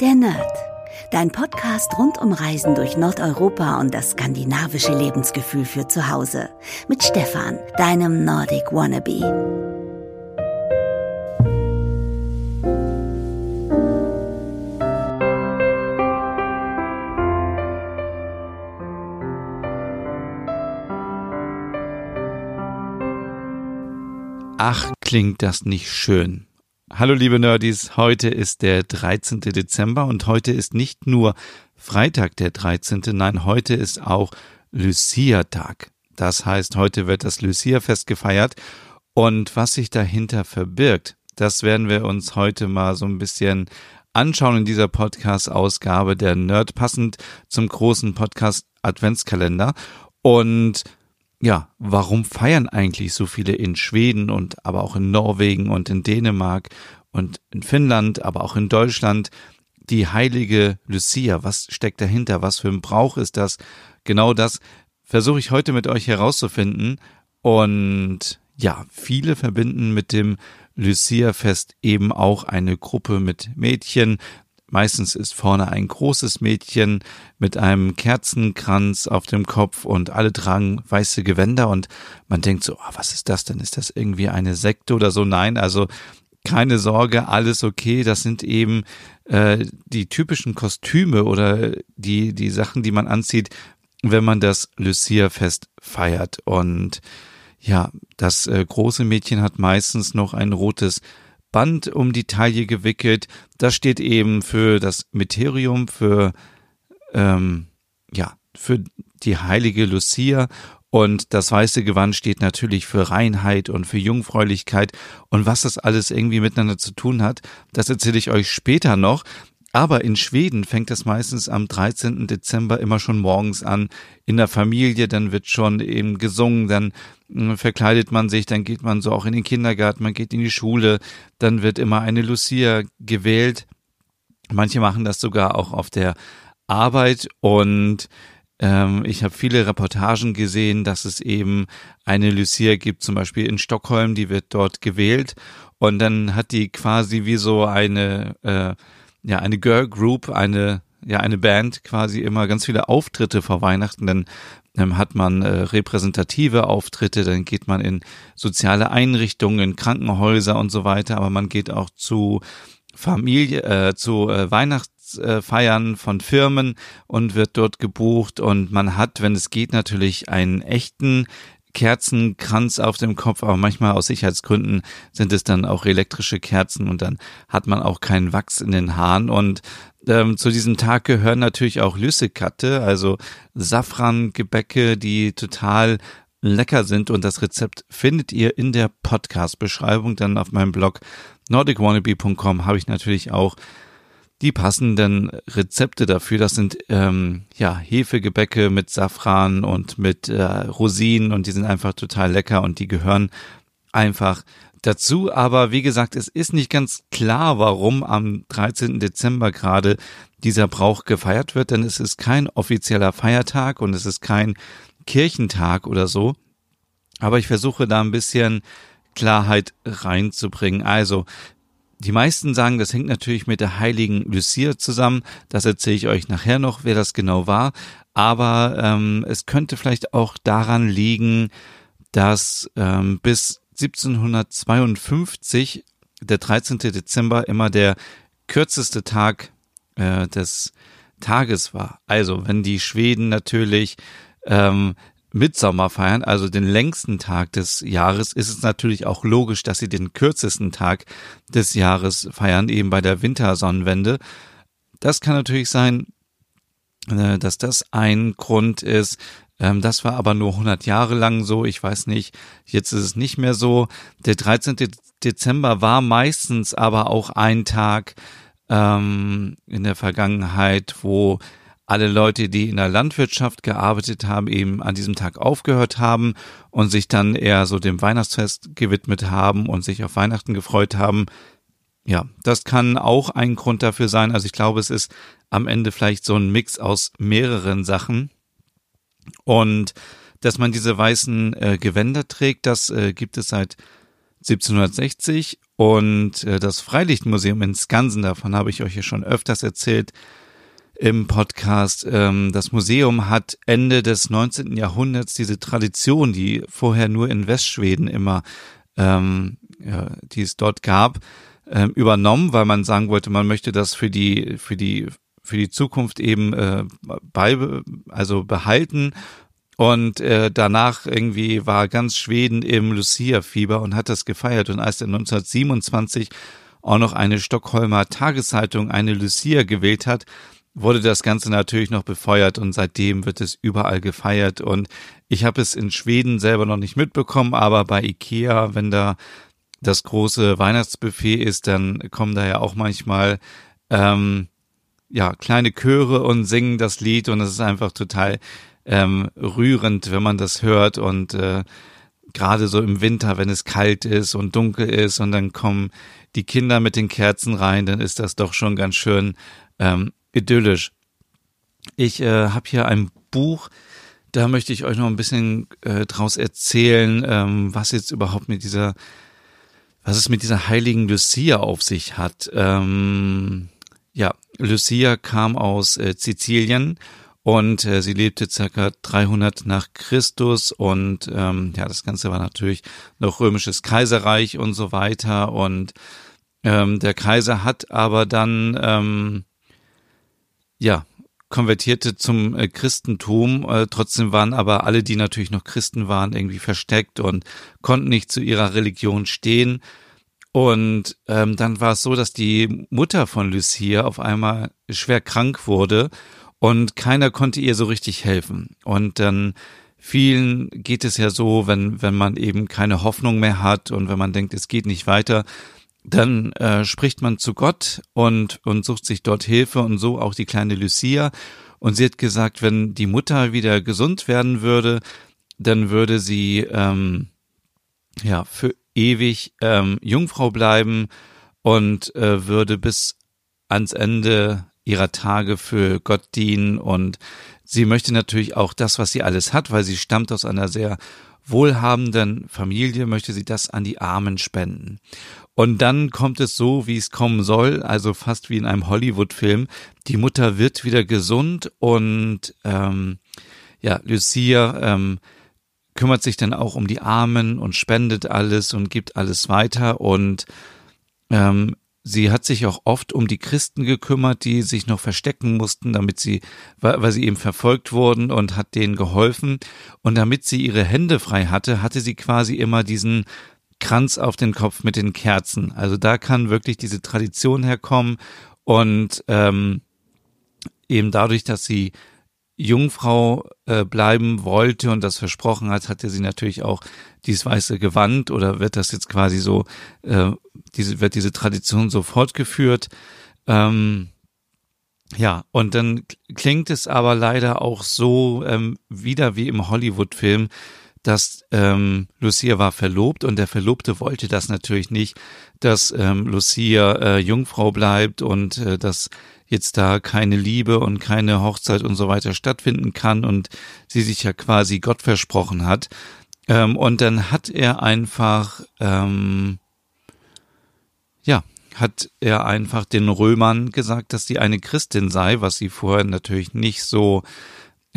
Der Nerd. Dein Podcast rund um Reisen durch Nordeuropa und das skandinavische Lebensgefühl für zu Hause. Mit Stefan, deinem Nordic Wannabe. Ach, klingt das nicht schön. Hallo liebe Nerdies, heute ist der 13. Dezember und heute ist nicht nur Freitag der 13., nein, heute ist auch Lucia-Tag. Das heißt, heute wird das Lucia-Fest gefeiert und was sich dahinter verbirgt, das werden wir uns heute mal so ein bisschen anschauen in dieser Podcast-Ausgabe der Nerd, passend zum großen Podcast Adventskalender. Und ja, warum feiern eigentlich so viele in Schweden und aber auch in Norwegen und in Dänemark und in Finnland, aber auch in Deutschland die heilige Lucia? Was steckt dahinter? Was für ein Brauch ist das? Genau das versuche ich heute mit euch herauszufinden. Und ja, viele verbinden mit dem Lucia-Fest eben auch eine Gruppe mit Mädchen, Meistens ist vorne ein großes Mädchen mit einem Kerzenkranz auf dem Kopf und alle tragen weiße Gewänder und man denkt so, oh, was ist das denn? Ist das irgendwie eine Sekte oder so? Nein, also keine Sorge, alles okay. Das sind eben äh, die typischen Kostüme oder die, die Sachen, die man anzieht, wenn man das Lucia-Fest feiert. Und ja, das äh, große Mädchen hat meistens noch ein rotes Band um die Taille gewickelt. Das steht eben für das Mysterium, für ähm, ja, für die heilige Lucia und das weiße Gewand steht natürlich für Reinheit und für Jungfräulichkeit. Und was das alles irgendwie miteinander zu tun hat, das erzähle ich euch später noch. Aber in Schweden fängt es meistens am 13. Dezember immer schon morgens an. In der Familie, dann wird schon eben gesungen, dann hm, verkleidet man sich, dann geht man so auch in den Kindergarten, man geht in die Schule, dann wird immer eine Lucia gewählt. Manche machen das sogar auch auf der Arbeit und ähm, ich habe viele Reportagen gesehen, dass es eben eine Lucia gibt, zum Beispiel in Stockholm, die wird dort gewählt und dann hat die quasi wie so eine äh, ja, eine Girl Group, eine, ja, eine Band quasi immer ganz viele Auftritte vor Weihnachten, dann ähm, hat man äh, repräsentative Auftritte, dann geht man in soziale Einrichtungen, in Krankenhäuser und so weiter, aber man geht auch zu Familie, äh, zu äh, Weihnachtsfeiern von Firmen und wird dort gebucht und man hat, wenn es geht, natürlich einen echten Kerzenkranz auf dem Kopf, aber manchmal aus Sicherheitsgründen sind es dann auch elektrische Kerzen und dann hat man auch keinen Wachs in den Haaren und ähm, zu diesem Tag gehören natürlich auch Lüssekatte, also Safrangebäcke, die total lecker sind und das Rezept findet ihr in der Podcast-Beschreibung. Dann auf meinem Blog nordicwannabe.com habe ich natürlich auch die passenden Rezepte dafür. Das sind ähm, ja Hefegebäcke mit Safran und mit äh, Rosinen und die sind einfach total lecker und die gehören einfach dazu. Aber wie gesagt, es ist nicht ganz klar, warum am 13. Dezember gerade dieser Brauch gefeiert wird, denn es ist kein offizieller Feiertag und es ist kein Kirchentag oder so. Aber ich versuche da ein bisschen Klarheit reinzubringen. Also, die meisten sagen, das hängt natürlich mit der heiligen Lucia zusammen. Das erzähle ich euch nachher noch, wer das genau war. Aber ähm, es könnte vielleicht auch daran liegen, dass ähm, bis 1752 der 13. Dezember immer der kürzeste Tag äh, des Tages war. Also wenn die Schweden natürlich ähm, Mitsommer feiern, also den längsten Tag des Jahres, ist es natürlich auch logisch, dass sie den kürzesten Tag des Jahres feiern, eben bei der Wintersonnenwende. Das kann natürlich sein, äh, dass das ein Grund ist. Ähm, das war aber nur 100 Jahre lang so. Ich weiß nicht, jetzt ist es nicht mehr so. Der 13. Dezember war meistens aber auch ein Tag ähm, in der Vergangenheit, wo alle Leute, die in der Landwirtschaft gearbeitet haben, eben an diesem Tag aufgehört haben und sich dann eher so dem Weihnachtsfest gewidmet haben und sich auf Weihnachten gefreut haben. Ja, das kann auch ein Grund dafür sein. Also ich glaube, es ist am Ende vielleicht so ein Mix aus mehreren Sachen. Und dass man diese weißen äh, Gewänder trägt, das äh, gibt es seit 1760 und äh, das Freilichtmuseum in Skansen, davon habe ich euch ja schon öfters erzählt im Podcast. Ähm, das Museum hat Ende des 19. Jahrhunderts diese Tradition, die vorher nur in Westschweden immer, ähm, ja, die es dort gab, ähm, übernommen, weil man sagen wollte, man möchte das für die, für die, für die Zukunft eben äh, bei, also behalten. Und äh, danach irgendwie war ganz Schweden im Lucia-Fieber und hat das gefeiert. Und als er 1927 auch noch eine Stockholmer Tageszeitung eine Lucia gewählt hat, wurde das Ganze natürlich noch befeuert und seitdem wird es überall gefeiert. Und ich habe es in Schweden selber noch nicht mitbekommen, aber bei Ikea, wenn da das große Weihnachtsbuffet ist, dann kommen da ja auch manchmal ähm, ja kleine Chöre und singen das Lied und es ist einfach total ähm, rührend, wenn man das hört und äh, gerade so im Winter, wenn es kalt ist und dunkel ist und dann kommen die Kinder mit den Kerzen rein, dann ist das doch schon ganz schön ähm, idyllisch. Ich äh, habe hier ein Buch, da möchte ich euch noch ein bisschen äh, draus erzählen, ähm, was jetzt überhaupt mit dieser was es mit dieser heiligen Lucia auf sich hat. Ähm, ja, Lucia kam aus äh, Sizilien und äh, sie lebte circa 300 nach Christus und ähm, ja, das Ganze war natürlich noch römisches Kaiserreich und so weiter und ähm, der Kaiser hat aber dann ähm, ja konvertierte zum äh, Christentum. Äh, trotzdem waren aber alle, die natürlich noch Christen waren, irgendwie versteckt und konnten nicht zu ihrer Religion stehen. Und ähm, dann war es so, dass die Mutter von Lucia auf einmal schwer krank wurde und keiner konnte ihr so richtig helfen. Und dann vielen geht es ja so, wenn, wenn man eben keine Hoffnung mehr hat und wenn man denkt, es geht nicht weiter, dann äh, spricht man zu Gott und, und sucht sich dort Hilfe und so auch die kleine Lucia. Und sie hat gesagt, wenn die Mutter wieder gesund werden würde, dann würde sie ähm, ja für ewig ähm, Jungfrau bleiben und äh, würde bis ans Ende ihrer Tage für Gott dienen und sie möchte natürlich auch das, was sie alles hat, weil sie stammt aus einer sehr wohlhabenden Familie, möchte sie das an die Armen spenden. Und dann kommt es so, wie es kommen soll, also fast wie in einem Hollywood-Film. Die Mutter wird wieder gesund und ähm, ja, Lucia ähm, kümmert sich dann auch um die Armen und spendet alles und gibt alles weiter und ähm, sie hat sich auch oft um die Christen gekümmert, die sich noch verstecken mussten, damit sie, weil sie eben verfolgt wurden und hat denen geholfen. Und damit sie ihre Hände frei hatte, hatte sie quasi immer diesen Kranz auf den Kopf mit den Kerzen. Also da kann wirklich diese Tradition herkommen und ähm, eben dadurch, dass sie Jungfrau äh, bleiben wollte und das versprochen hat, hatte sie natürlich auch dieses weiße Gewand oder wird das jetzt quasi so, äh, diese, wird diese Tradition so fortgeführt. Ähm, ja, und dann klingt es aber leider auch so ähm, wieder wie im Hollywood-Film, dass ähm, Lucia war verlobt und der Verlobte wollte das natürlich nicht, dass ähm, Lucia äh, Jungfrau bleibt und äh, dass jetzt da keine Liebe und keine Hochzeit und so weiter stattfinden kann und sie sich ja quasi Gott versprochen hat. Ähm, und dann hat er einfach, ähm, ja, hat er einfach den Römern gesagt, dass sie eine Christin sei, was sie vorher natürlich nicht so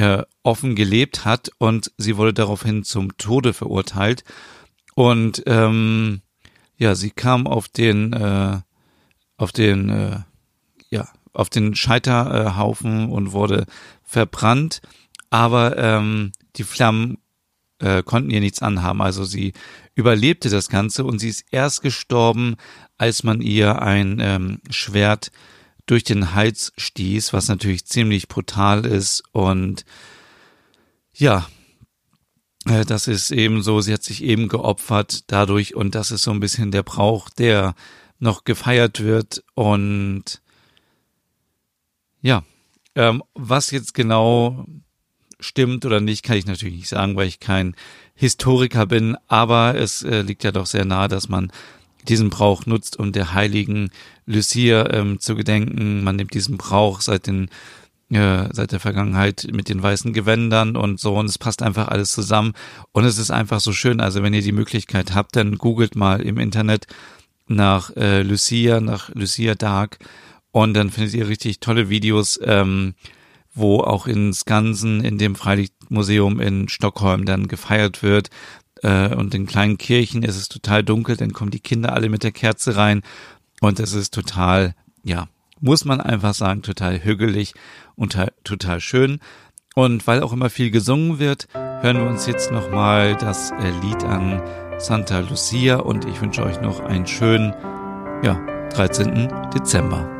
äh, offen gelebt hat und sie wurde daraufhin zum Tode verurteilt. Und ähm, ja, sie kam auf den äh, auf den äh, ja auf den Scheiterhaufen und wurde verbrannt, aber ähm, die Flammen äh, konnten ihr nichts anhaben. Also sie überlebte das Ganze und sie ist erst gestorben, als man ihr ein ähm, Schwert durch den Hals stieß, was natürlich ziemlich brutal ist. Und ja, äh, das ist eben so, sie hat sich eben geopfert dadurch. Und das ist so ein bisschen der Brauch, der noch gefeiert wird. Und ja, ähm, was jetzt genau stimmt oder nicht, kann ich natürlich nicht sagen, weil ich kein Historiker bin, aber es äh, liegt ja doch sehr nahe, dass man diesen Brauch nutzt, um der heiligen Lucia ähm, zu gedenken. Man nimmt diesen Brauch seit den äh, seit der Vergangenheit mit den weißen Gewändern und so und es passt einfach alles zusammen und es ist einfach so schön. Also wenn ihr die Möglichkeit habt, dann googelt mal im Internet nach äh, Lucia, nach Lucia Dark. Und dann findet ihr richtig tolle Videos, ähm, wo auch in Skansen, in dem Freilichtmuseum in Stockholm dann gefeiert wird. Äh, und in kleinen Kirchen ist es total dunkel, dann kommen die Kinder alle mit der Kerze rein. Und es ist total, ja, muss man einfach sagen, total hügelig und total schön. Und weil auch immer viel gesungen wird, hören wir uns jetzt nochmal das äh, Lied an Santa Lucia und ich wünsche euch noch einen schönen, ja, 13. Dezember.